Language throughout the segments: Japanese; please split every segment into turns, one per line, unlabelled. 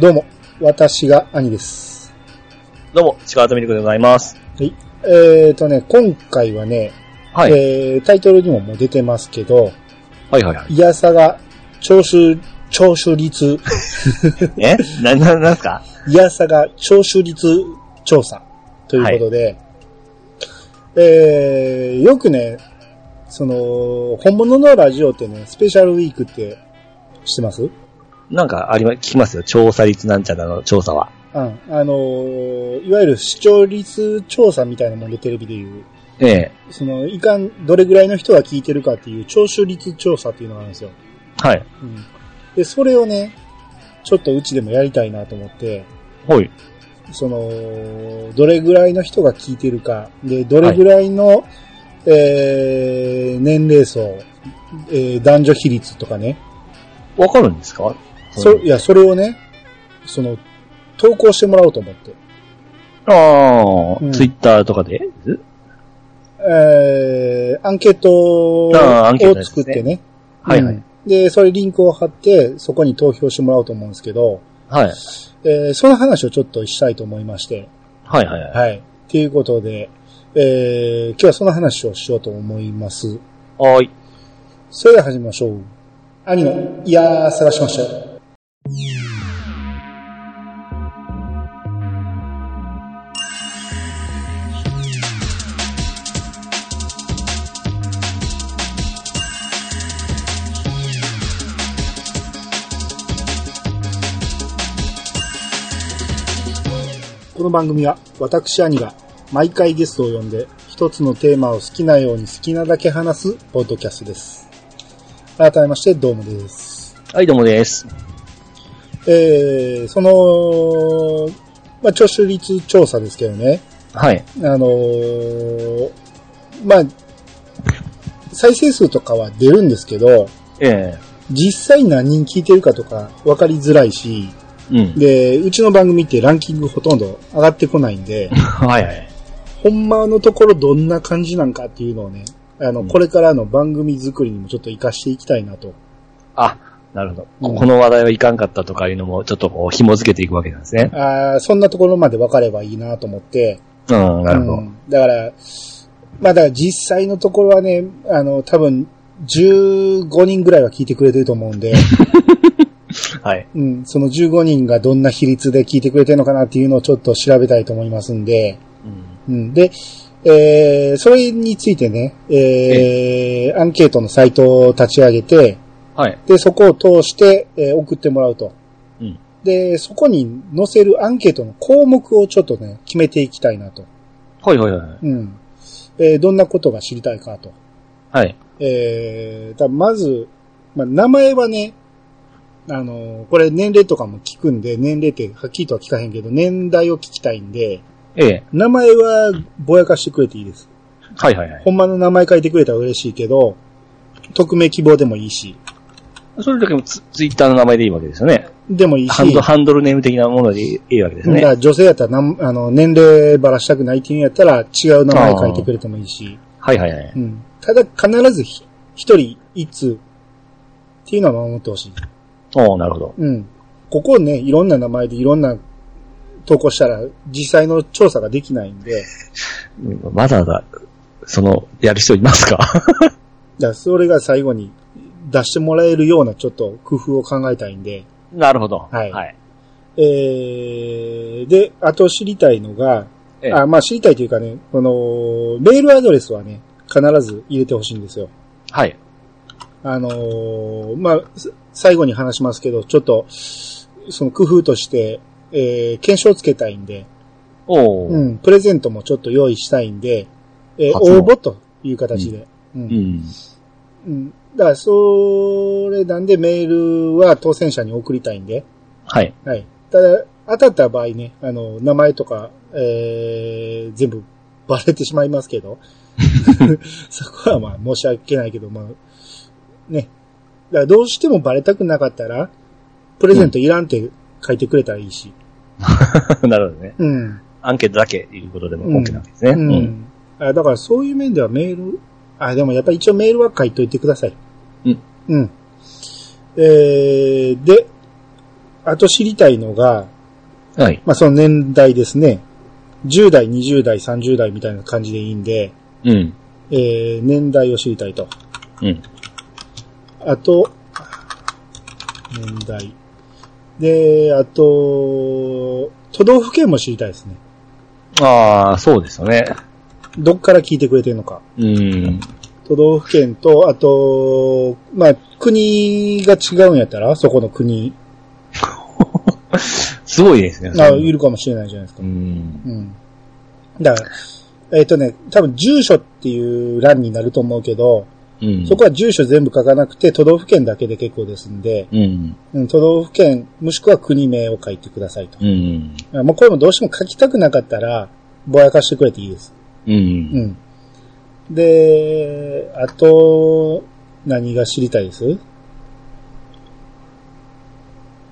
どうも、私が兄です。
どうも、力とみりくでございます。
はい。えーとね、今回はね、
はい。
えー、タイトルにももう出てますけど、
はいはいはい。
いやさが、聴取、聴取率、
え？な、な、なんすか？
いやさが聴取率調査ということで、えー、よくね、その、本物のラジオってね、スペシャルウィークって知ってます？
なんかありま、聞きますよ。調査率なんちゃらの調査は。
うん。あのーいわゆる視聴率調査みたいなもんでテレビで言う。
ええ。
その、いかん、どれぐらいの人が聞いてるかっていう聴取率調査っていうのがあるんですよ。
はい。
うん。で、それをね、ちょっとうちでもやりたいなと思って、
ほい。
その、どれぐらいの人が聞いてるか、で、どれぐらいの、えー、年齢層、えー、男女比率とかね。
わかるんですか？
そ、いや、それをね、その、投稿してもらおうと思って。
ああ、
うん
ツイッターとかで？
えー、アンケートを作ってね。
はいはい
うんで、それリンクを貼って、そこに投票してもらおうと思うんですけど、
はい。
えーその話をちょっとしたいと思いまして。
はいはいはい。
はい。ということで、えー、今日はその話をしようと思います。
はーい。
それでは始めましょう。兄の、いやー、探しましたよ。この番組は私兄が毎回ゲストを呼んで一つのテーマを好きなように好きなだけ話すポッドキャストです。改めましてどうもです。
はい、どうもです。
えー、その、まあ、聴取率調査ですけどね。
はい。
あのーまあ、再生数とかは出るんですけど、
え
実際何人聞いてるかとか分かりづらいし、
えうん。
で、うちの番組ってランキングほとんど上がってこないんで、
はいはい。
ほんまのところどんな感じなんかっていうのをね、あの、
うん
これからの番組作りにもちょっと活かしていきたいなと。
あ、なるほど。
うん
この話題はいかんかったとかいうのも、ちょっとこう、紐付けていくわけなんですね。
あーそんなところまで分かればいいなと思って。
うん、なるほど。
うんだから、まあだから実際のところはね、あの、多分、15人ぐらいは聞いてくれてると思うんで、
はい。
うん、その15人がどんな比率で聞いてくれてるのかなっていうのをちょっと調べたいと思いますんで、
うん。
うん、で、えー、それについてね、えー、アンケートのサイトを立ち上げて、
はい。
で、そこを通して、えー送ってもらうと。
うん。
で、そこに載せるアンケートの項目をちょっとね、決めていきたいなと。
はいはいはい。
うん。えーどんなことが知りたいかと。
はい。
えー、だまず、まあ、名前はね、あのーこれ年齢とかも聞くんで、年齢ってはっきりとは聞かへんけど、年代を聞きたいんで、
ええ
名前はぼやかしてくれていいです。
はいはいはい。
ほんまの名前書いてくれたら嬉しいけど、匿名希望でもいいし、
それだけもツツイッターの名前でいいわけですよね。
でもいいし、
ハンド、ハンドルネーム的なものでいいわけですね。
だから女性やったらなんあの年齢ばらしたくないっていうんやったら違う名前書いてくれてもいいし、
はいはいはい。
うん、ただ必ずひ一人一通っていうのは守ってほしい。
おーなるほど。
うん。ここね、いろんな名前でいろんな投稿したら実際の調査ができないんで、
うんわざわざ、その、やる人いますか？
だそれが最後に出してもらえるようなちょっと工夫を考えたいんで、
なるほど。
はい
はい。
えー、で、あと知りたいのが、
ええ
あ、まあ知りたいというかね、この、メールアドレスはね、必ず入れてほしいんですよ。
はい。
あのーまあ、す最後に話しますけど、ちょっと、その工夫として、えー、検証つけたいんで、
おー
うん、プレゼントもちょっと用意したいんで、えー応募という形で。うん
うん。
うんだから、それなんでメールは当選者に送りたいんで、
はい。
はい。ただ、当たった場合ね、あの、名前とか、えー、全部バレてしまいますけど、そこはまあ申し訳ないけど、まあ、ね。だからどうしてもバレたくなかったら、プレゼントいらんって書いてくれたらいいし。
なるほどね。
うん。
アンケートだけいうことでも
うん
OK なわけですね。
う
うん。
ん。あだからそういう面ではメール、あ、でもやっぱり一応メールは書いといてください。
うん。
うん。えー、で、あと知りたいのが、
はい。
まあ、その年代ですね。10代、20代、30代みたいな感じでいいんで、
うん。
えー、年代を知りたいと。
うん。
あと、年代。で、あと、都道府県も知りたいですね。
ああ、そうですよね。
どっから聞いてくれてるのか。
うん。
都道府県と、あと、まあ、国が違うんやったら、そこの国、
すごいですね。
あいるかもしれないじゃないですか
う。ん。
うん。だから、えっ、とね、多分住所っていう欄になると思うけど、
うん。
そこは住所全部書かなくて都道府県だけで結構ですんで、
うん。
うん、都道府県、もしくは国名を書いてくださいと。
うん。
もうこれもどうしても書きたくなかったら、ぼやかしてくれていいです。
う。
うんん。で、あと、何が知りたいです？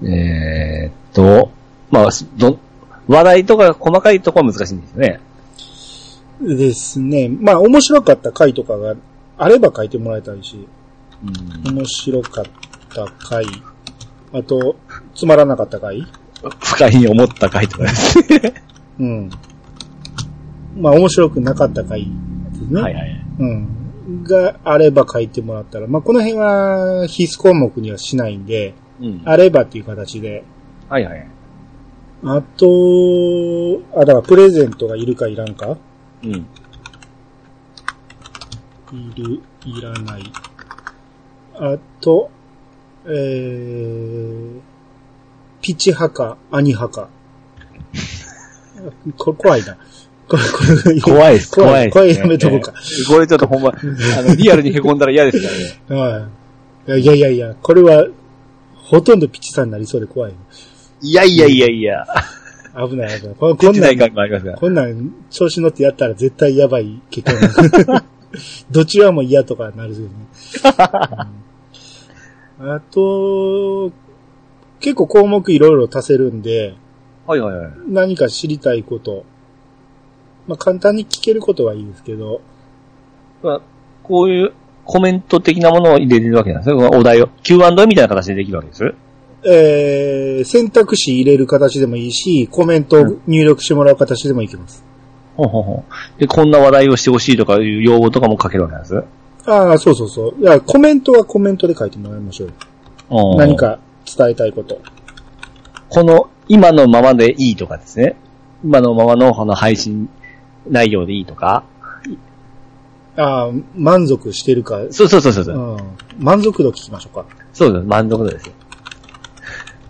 えーっと、まあ、ど、話題とか細かいところは難しいんですよね。
ですね。まあ、面白かった回とかがあれば書いてもらいたいし、
うん。
面白かった回、あと、つまらなかった回？
不快に思った回とかですね。
うん。まあ、面白くなかった回ですね。
はいはい。
うん。があれば書いてもらったら、まあ、この辺は必須項目にはしないんで、
うん。
あればっていう形で、
はいはい。
あと、あ、だからプレゼントがいるかいらんか？
うん。
いる、いらない。あと、えー、ピチ派か、アニ派か。これ怖いな。
怖いです、
怖い。
怖いです、
これやめとこうか。
ええこれちょっとほんま、あの、リアルに凹んだら嫌ですからね。
はい。いやいやいや、これは、ほとんどピチさんになりそうで怖い。
いやいやいやいや。
危ない危ない。こ
んな
んなん、
感もありますが。
こんなん、調子乗ってやったら絶対やばい結果に どちらも嫌とかなるよね。うんあと、結構項目いろいろ足せるんで、
はいはいはい。
何か知りたいこと、まあ簡単に聞けることはいいですけど、
まあ、こういうコメント的なものを入れれるわけなんですね。お題を。Q&A みたいな形でできるわけです。
えー、選択肢入れる形でもいいし、コメントを入力してもらう形でもいけます。
ほうほうほう。で、こんな話題をしてほしいとかいう要望とかも書けるわけなんです。
ああ、そうそうそう。いや、コメントはコメントで書いてもらいましょうよ。何。か伝えたいこと。
この、今のままでいいとかですね。今のままのこの配信内容でいいとか？
ああ、満足してるか、
そうそうそうそう。う
うん、満足度聞きましょうか。
そうです。満足度ですよ。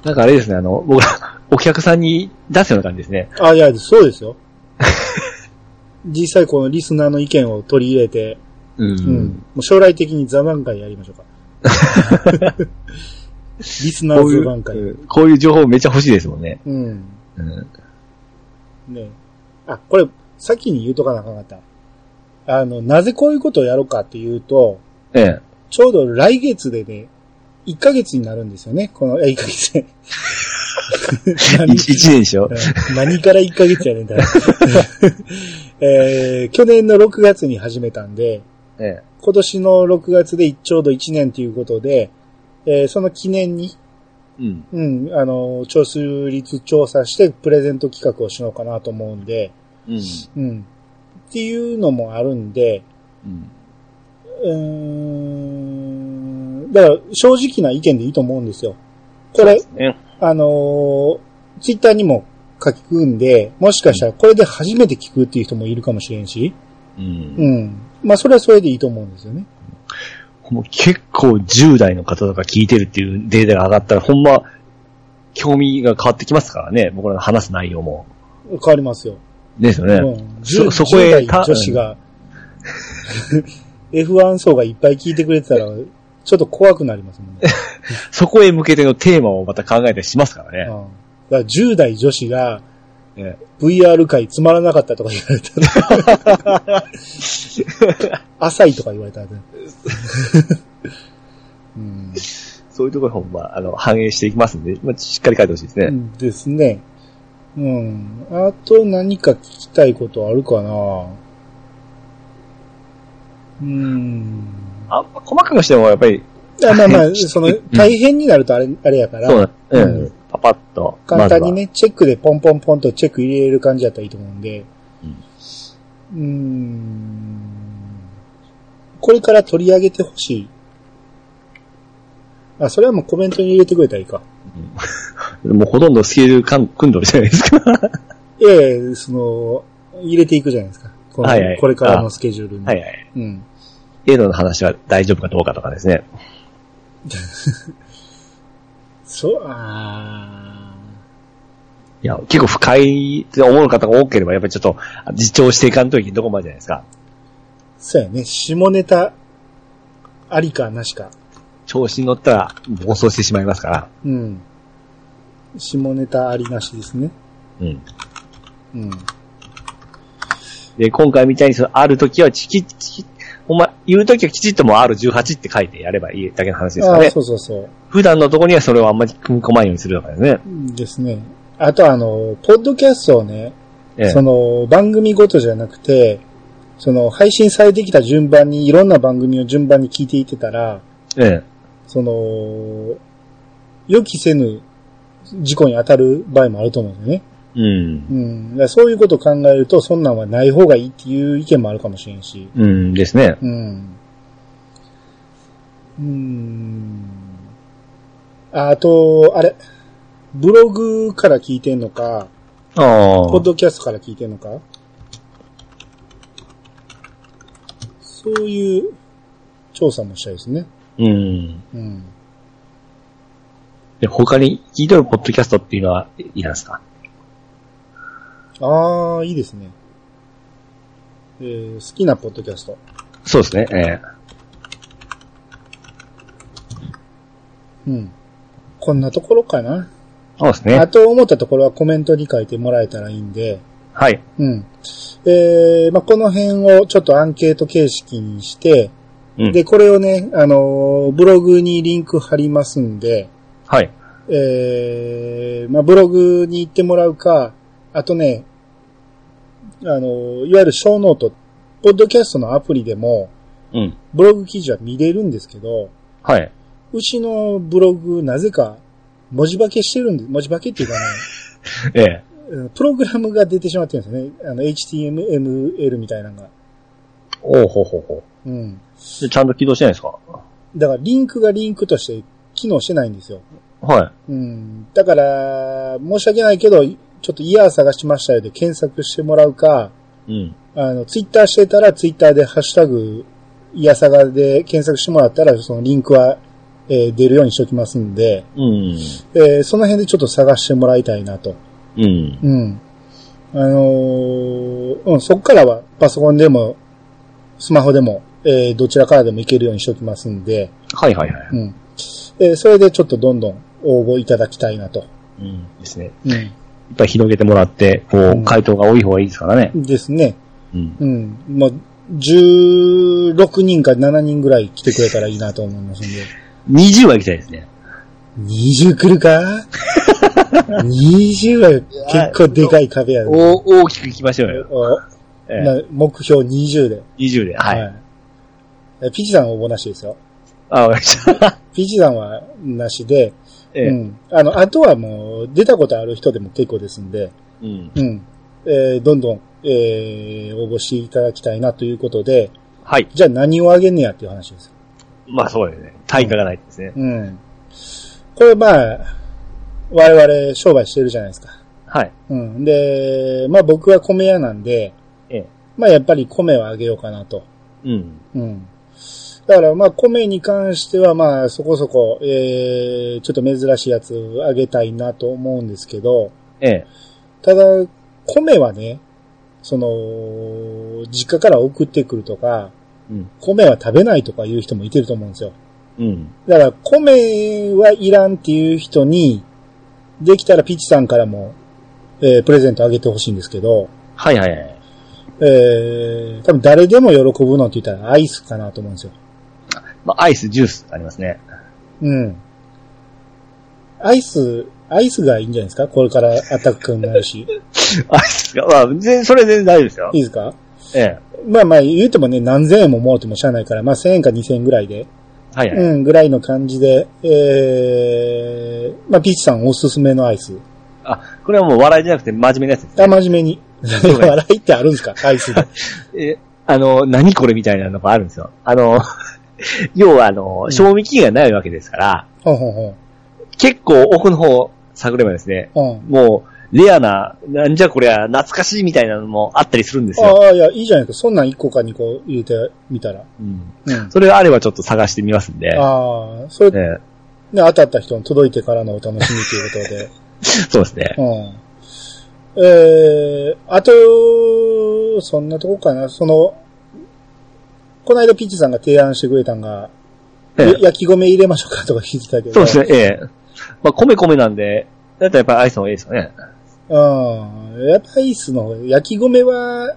なんかあれですね、あの、僕ら、お客さんに出すような感じですね。
あいや、そうですよ。実際このリスナーの意見を取り入れて、
う
うん。もう将来的に座談会やりましょうか。リスナー
こういう
座談会。
うんこういう情報めっちゃ欲しいですもんね。
うん。
うん。
ねあ、これ、先に言うとかなあかんかった。あの、なぜこういうことをやろうかっていうと、
ええ。
ちょうど来月でね、1ヶ月になるんですよね。この、え、1ヶ月で。何
一一年でしょ？
うん何から1ヶ月やねんだ。えー去年の6月に始めたんで、
ええ。
今年の6月でちょうど1年ということで、えーその記念に、
うん。
うん、あの、聴取率調査してプレゼント企画をしようかなと思うんで、
うん。
うん。っていうのもあるんで、
う
ん、だから正直な意見でいいと思うんですよ。これ、
ね。
あのーツイッターにも書き込んで、もしかしたらこれで初めて聞くっていう人もいるかもしれんし、
うん。
うん。まあそれはそれでいいと思うんですよね。
もう結構10代の方とか聞いてるっていうデータが上がったら、ほんま、興味が変わってきますからね。僕らの話す内容も。
変わりますよ。
ですよね。
うん。
そ
10
そこへ
10代女子が、F1 層がいっぱい聞いてくれてたら、ちょっと怖くなりますもんね。
そこへ向けてのテーマをまた考えたりしますからね。
うん。だから10代女子が、
え
VR 界つまらなかったとか言われたら、浅いとか言われたらね、うん
そういうところほんま、あの、反映していきますんで、まあ、しっかり書いてほしいですね。
ですね。うん。あと何か聞きたいことあるかな？うん。
あんま細かくしてもやっぱり、
あまあまあ、その、大変になるとあれ、あれやから、
そうだ。う
うん
ん。パパッと。
簡単にね、チェックでポンポンポンとチェック入れる感じだったらいいと思うんで。うーん。これから取り上げてほしい。あ、それはもうコメントに入れてくれたらいいか。
まずは。もうほとんどスケール組んどるじゃないですか。
ええその、入れていくじゃないですか。この
はいはい
これからのスケジュールに。
はいはい。
うん。
映画の話は大丈夫かどうかとかですね。
そう、あ
いや、結構深いって思う方が多ければ、やっぱりちょっと、自重していかんといけんとこまでじゃないですか。
ーそうやね。下ネタ、ありかなしか。
調子に乗ったら暴走してしまいますから。
うん。下ネタありなしですね。
うん。
うん。
で、今回みたいにその、ある時は、ちき、ちき、ほんま、言う時はきちっともう R18 って書いてやればいいだけの話ですかね。
そうそうそう。
普段のところにはそれをあんまり組み込まないようにするとかですね。
ですね。あとあの、ポッドキャストをね、
ええ
その、番組ごとじゃなくて、その、配信されてきた順番に、いろんな番組を順番に聞いていってたら、
ええ。
その、予期せぬ事故に当たる場合もあると思うんだよね。
うん。
うん。そういうことを考えると、そんなんはない方がいいっていう意見もあるかもしれんし。
うんですね。
うん。うん。ああと、あれ。ブログから聞いてんのか、
ああ。
ポッドキャストから聞いてんのか？そういう調査もしたいですね。
うん。
うん。
で、他に聞いてるポッドキャストっていうのは、いなんですか？
ああ、いいですね。えー、好きなポッドキャスト。
そうですね。ええ。
うん。こんなところかな？
そうですね。
あと思ったところはコメントに書いてもらえたらいいんで、
はい。
うん。えー、まあ、この辺をちょっとアンケート形式にして、
うん。
で、これをね、あのーブログにリンク貼りますんで、
はい。
えー、まあ、ブログに行ってもらうか、あとね、あのーいわゆる小ノート、ポッドキャストのアプリでも、
うん。
ブログ記事は見れるんですけど、
はい。
うちのブログ、なぜか、文字化けしてるんで、文字化けっていうかね、
ええ。
うんプログラムが出てしまってるんですよね。あの、HTML みたいなのが。
おうほうほうほう。
うん。
でちゃんと起動してないですか？
だから、リンクがリンクとして機能してないんですよ。
は
うん。だから、申し訳ないけど、ちょっとイヤー探しましたよで検索してもらうか、
い。うん。
あの、ツイッターしてたらツイッターでハッシュタグ、イヤサガで検索してもらったら、そのリンクは、えー出るようにしておきますんで、
うん。
えーその辺でちょっと探してもらいたいなと。
うん。
うん。あのーうん、そっからはパソコンでも、スマホでも、えーどちらからでもいけるようにしておきますんで、
はいはいはい。
うん。えーそれでちょっとどんどん応募いただきたいなと。
うん。ですね。
うん。
いっぱい広げてもらって、こ
う
回答が多い方がいいですからね。
ですね。
うん。
うん。もう、16人か7人ぐらい来てくれたらいいなと思いますんで。
20は行きたいですね。
20来るか ?20 は結構でかい壁やね。
お大きく行きましょうよ。
お
ええ
な目標20で。
20で。はい。
い。ピチさん応募なしですよ。
あ、わかりました。
ピチさんはなしで、
ええ。
うん。あの、あとはもう、出たことある人でも結構ですんで、
うん。
うん。えーどんどん、えー応募していただきたいなということで、
はい。
じゃあ何をあげんねやっていう話ですよ。
まあそうですね。対価がないですね。
うん。これまあ、我々商売してるじゃないですか。
はい。
うん。で、まあ僕は米屋なんで、
ええ。
まあやっぱり米をあげようかなと。
うん。
うん。だからまあ米に関してはまあそこそこ、えー、ちょっと珍しいやつあげたいなと思うんですけど、
ええ。
ただ、米はね、その、実家から送ってくるとか、
うん。
米は食べないとかいう人もいてると思うんですよ。
うん。
だから、米はいらんっていう人に、できたらピッチさんからも、えープレゼントあげてほしいんですけど、
はいはいはい。
えー、多分誰でも喜ぶのって言ったらアイスかなと思うんですよ。
まあ、アイス、ジュースありますね。
うん。アイス、アイスがいいんじゃないですか？これからアタックになるし。
アイスが、まあ、全然、それ全然大丈夫ですよ
い。いですか？
ええ。
まあまあ言うてもね、何千円ももうてもしゃあないから、まあ千円か二千円ぐらいで、
はいはい。
うん、ぐらいの感じで、えー、まあ、ピーチさんおすすめのアイス。
あ、これはもう笑いじゃなくて真面目なやつです
あ、
ね。
真面目に。笑いってあるんですか？アイスで。
え、あの、何これみたいなのがあるんですよ。あの、要はあの、賞味期限がないわけですから。結構奥の方探ればですね、
うん。
もう、レアな、なんじゃこりゃ、懐かしいみたいなのもあったりするんですよ。
ああ、いや、いいじゃないか。そんなん1個か2個入れてみたら。
うん。
うん。
それがあればちょっと探してみますんで。
ああ、それ、ね、
え
当たった人に届いてからのお楽しみということで。
え そうですね。
うん。えー、あと、そんなとこかな。その、この間ピッチさんが提案してくれたんが、
ええ
や焼き米入れましょうかとか聞いてたけど。
そうですね、ええ。まあ、米米なんで、だったらやっぱりアイスの方がいいですよね。
うん。やっぱアイスの方焼き米は、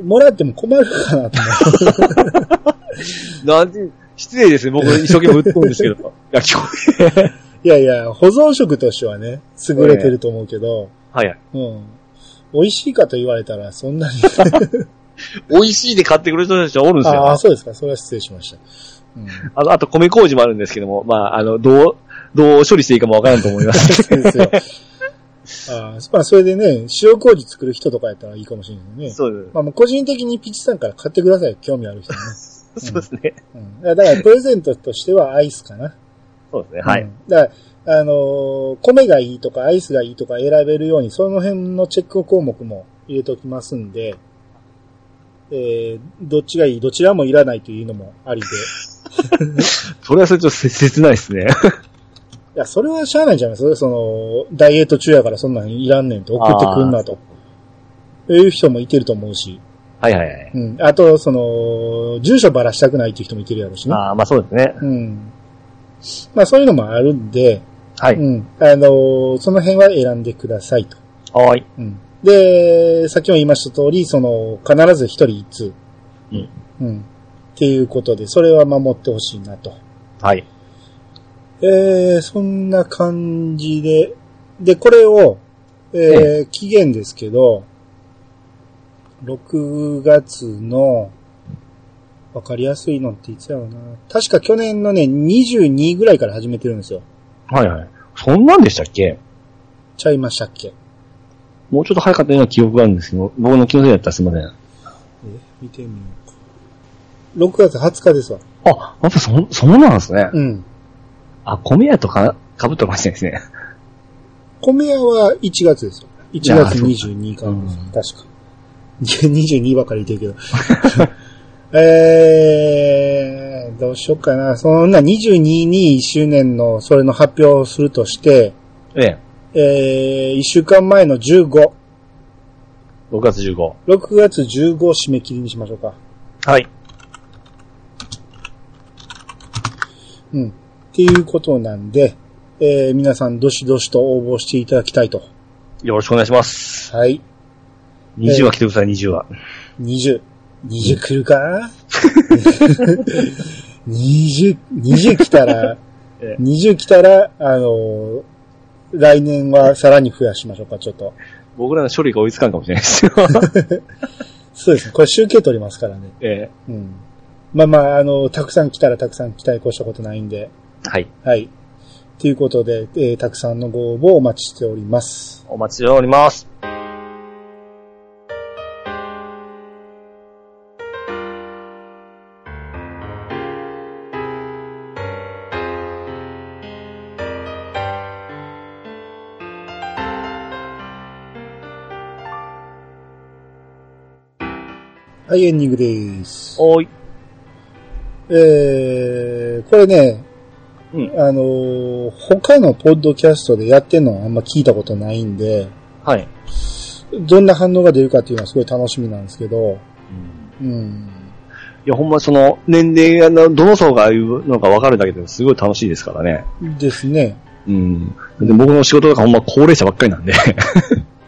もらっても困るかなと思
なんで、失礼ですね。僕一生懸命売ってるんですけど。焼き米。
う。いやいや、保存食としてはね、優れてると思うけど、
はいはい。
うん。美味しいかと言われたら、そんなに。
美味しいで買ってくれる人たちはおるんです
ああ、
よ。
そうですか。それは失礼しました。うん。
あと、あと米麹もあるんですけども、まあ、あの、どう、どう処理していいかもわからんと思います。
そうですよ。ああ、まあ、それでね、塩麹作る人とかやったらいいかもしれないね。
そうです。
まあ、もう個人的にピチさんから買ってください。興味ある人ね。
そうですね。
うん。だから、プレゼントとしてはアイスかな。
そうですね。はい。
うんだから、あのー米がいいとかアイスがいいとか選べるように、その辺のチェック項目も入れておきますんで、えー、どっちがいい、どちらもいらないというのもありで。
それはそれちょっと切切ないですね。
いや、それはしゃあないんじゃないですか？その、ダイエット中やからそんなんいらんねんと送ってくんなと。いう人もいてると思うし。
はいはいはい。
うん。あと、その、住所ばらしたくないっていう人もいてるやろうしね。
ああ、まあそうですね。
うん。まあそういうのもあるんで、
はい。
うん。あのーその辺は選んでくださいと。
はい。
うん。で、さっきも言いました通り、その、必ず一人一通。
うん。
うん。っていうことで、それは守ってほしいなと。
はい。
えー、そんな感じで、で、これを、えー期限ですけど、6月の、わかりやすいのっていつやろうな。確か去年のね、22ぐらいから始めてるんですよ。
はいはい。そんなんでしたっけ？
ちゃいましたっけ？
もうちょっと早かったような記憶があるんですけど、僕の気のせいだったらすいません。
え、見てみようか。6月20日ですわ。
あ、やっぱそ、そうなんですね。
うん。
あ、米屋とか、かぶってましたですね。
米屋は1月ですよ。1
や
月22からです。
うん
確か。22ばかり言ってるけど。えー、どうしようかな。そんな22に1周年のそれの発表をするとして、
ええ。
えー、1週間前の15、
6月15。
6月15を締め切りにしましょうか。
はい。
うん。っていうことなんで、えー、皆さんどしどしと応募していただきたいと。
よろしくお願いします。
はい。
20は来てください、20は。
20。20来るか ?20、20来たら、
ええ
20来たら、あのー来年はさらに増やしましょうか、ちょっと。
僕らの処理が追いつかんかもしれないですよ。
そうですね。これ集計取りますからね。
え
うん。まあまあ、あの、たくさん来たらたくさん期待越したことないんで。
え。はい。
はい。ということで、えーたくさんのご応募をお待ちしております。
お待ちしております。
はい、エンディングです。
おーい。
えー、これね、
うん
あのー他のポッドキャストでやってんのはあんま聞いたことないんで、
はい。
どんな反応が出るかっていうのはすごい楽しみなんですけど、うん。
いや、ほんまその、年齢がな、どの層が言うのか分かるだけですごい楽しいですからね。
ですね。
うん。で僕の仕事とかほんま高齢者ばっかりなんで、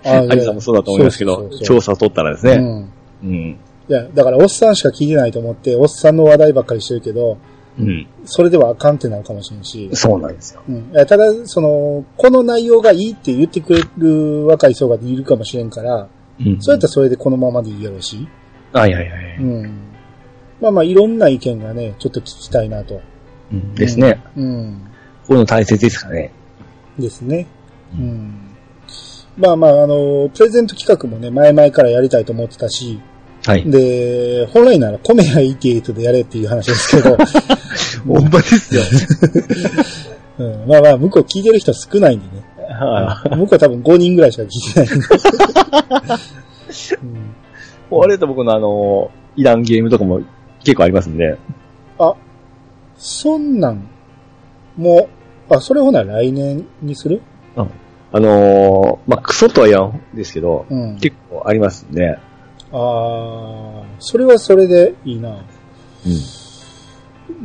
あ
アニさんもそうだと思いますけど
そうそう、そう
調査取ったらですね。
うん。
うん。
いや、だからおっさんしか聞いてないと思って、おっさんの話題ばっかりしてるけど、
うん。
それではあかんってなるかもしれんし、
そうなんですよ。
うん。ただ、その、この内容がいいって言ってくれる若い層がいるかもしれんから、
うん。
そうやったらそれでこのままでいいやろうし、
はいはいはい。
うん。まあまあいろんな意見がね、ちょっと聞きたいなと。
うんですね。
うん。
こういうの大切ですかね。
ですね。うん。まあまあ、あの、プレゼント企画もね、前々からやりたいと思ってたし、
はい。
で、本来なら米や88でやれっていう話ですけど、
ほんまですよ。
うん、まあまあ、向こう聞いてる人少ないんでね。
は
向こう多分5人ぐらいしか聞いてないんで。うん
い。あれと僕のあの、いらんゲームとかも結構ありますんで。
あ、そんなん、もう、あ、それほな来年にする？
あのー、まあ、クソとは言わんですけど、
うん。
結構ありますんで。
ああ、それはそれでいいな。
うん。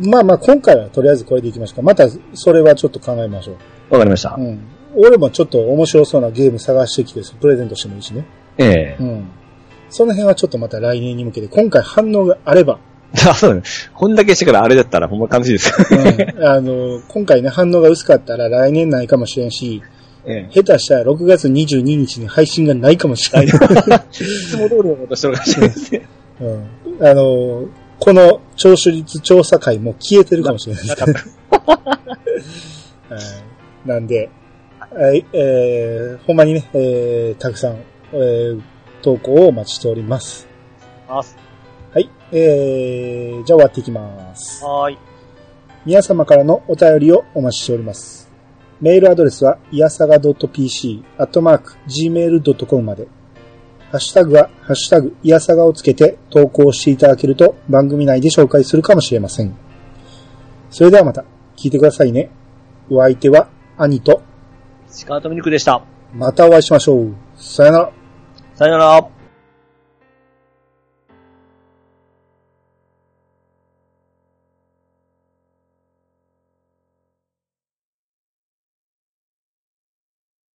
まあまあ、今回はとりあえずこれでいきましょうか。また、それはちょっと考えましょう。
わかりました。
うん。俺もちょっと面白そうなゲーム探してきて、プレゼントしてもいいしね。
ええ
うん。その辺はちょっとまた来年に向けて、今回反応があれば、
あ、そうだね。こんだけしてからあれだったらほんま楽しいです。
うん、あの、今回ね、反応が薄かったら来年ないかもしれんし、
ええ。
下手したら6月22日に配信がないかもしれない。
いつも通りのことしてるかもしれないですね。
うん、あの、この聴取率調査会も消えてるかもしれないですね。はいなんで、はい、えー、ほんまにね、えー、たくさん、えー、投稿をお待ちしております。はい、えー、じゃあ終わっていきます。
はーい。
皆様からのお便りをお待ちしております。メールアドレスは、いやさが .pc、アットマーク、gmail.com まで。ハッシュタグは、ハッシュタグ、いやさがをつけて投稿していただけると番組内で紹介するかもしれません。それではまた、聞いてくださいね。お相手は、兄と、
シカートミルクでした。
またお会いしましょう。さよなら。
さよなら。